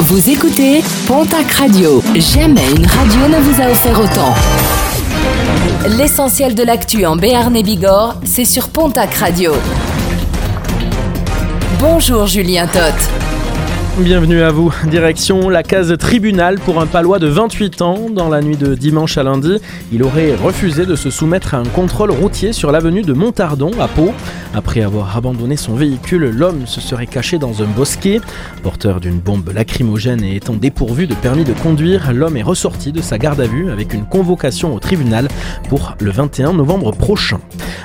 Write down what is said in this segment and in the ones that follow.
Vous écoutez Pontac Radio. Jamais une radio ne vous a offert autant. L'essentiel de l'actu en Béarn et Bigorre, c'est sur Pontac Radio. Bonjour Julien Toth. Bienvenue à vous. Direction la case tribunal pour un palois de 28 ans. Dans la nuit de dimanche à lundi, il aurait refusé de se soumettre à un contrôle routier sur l'avenue de Montardon à Pau. Après avoir abandonné son véhicule, l'homme se serait caché dans un bosquet. Porteur d'une bombe lacrymogène et étant dépourvu de permis de conduire, l'homme est ressorti de sa garde à vue avec une convocation au tribunal pour le 21 novembre prochain.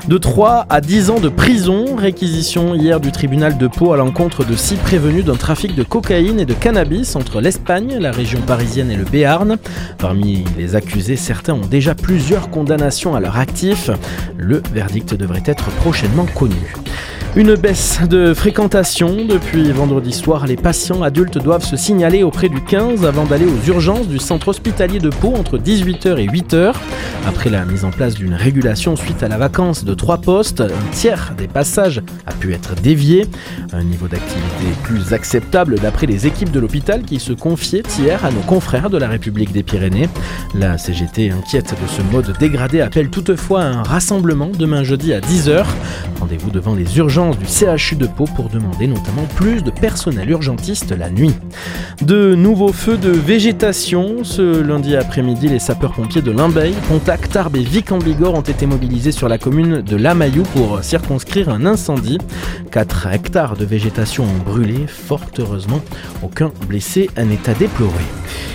De 3 à 10 ans de prison, réquisition hier du tribunal de Pau à l'encontre de 6 prévenus d'un trafic de cocaïne et de cannabis entre l'Espagne, la région parisienne et le Béarn. Parmi les accusés, certains ont déjà plusieurs condamnations à leur actif. Le verdict devrait être prochainement connu. Une baisse de fréquentation. Depuis vendredi soir, les patients adultes doivent se signaler auprès du 15 avant d'aller aux urgences du centre hospitalier de Pau entre 18h et 8h. Après la mise en place d'une régulation suite à la vacance de trois postes, un tiers des passages a pu être dévié. Un niveau d'activité plus acceptable d'après les équipes de l'hôpital qui se confiaient hier à nos confrères de la République des Pyrénées. La CGT inquiète de ce mode dégradé appelle toutefois un rassemblement demain jeudi à 10h. Rendez-vous devant les urgences du CHU de Pau pour demander notamment plus de personnel urgentiste la nuit. De nouveaux feux de végétation. Ce lundi après-midi, les sapeurs-pompiers de Limbeil, Tarbes et Vic en Bigorre ont été mobilisés sur la commune de Lamayou pour circonscrire un incendie. 4 hectares de végétation ont brûlé. Fort heureusement, aucun blessé en état déploré.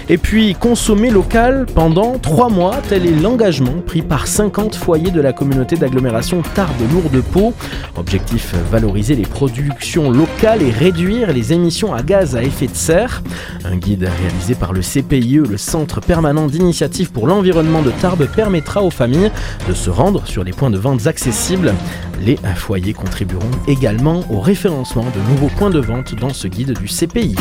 Et puis consommer local pendant 3 mois, tel est l'engagement pris par 50 foyers de la communauté d'agglomération Tarbes-Lourdes-Pau. Objectif valoriser les productions locales et réduire les émissions à gaz à effet de serre. Un guide réalisé par le CPIE, le Centre permanent d'initiative pour l'environnement de Tarbes, permettra aux familles de se rendre sur les points de vente accessibles. Les foyers contribueront également au référencement de nouveaux points de vente dans ce guide du CPIE.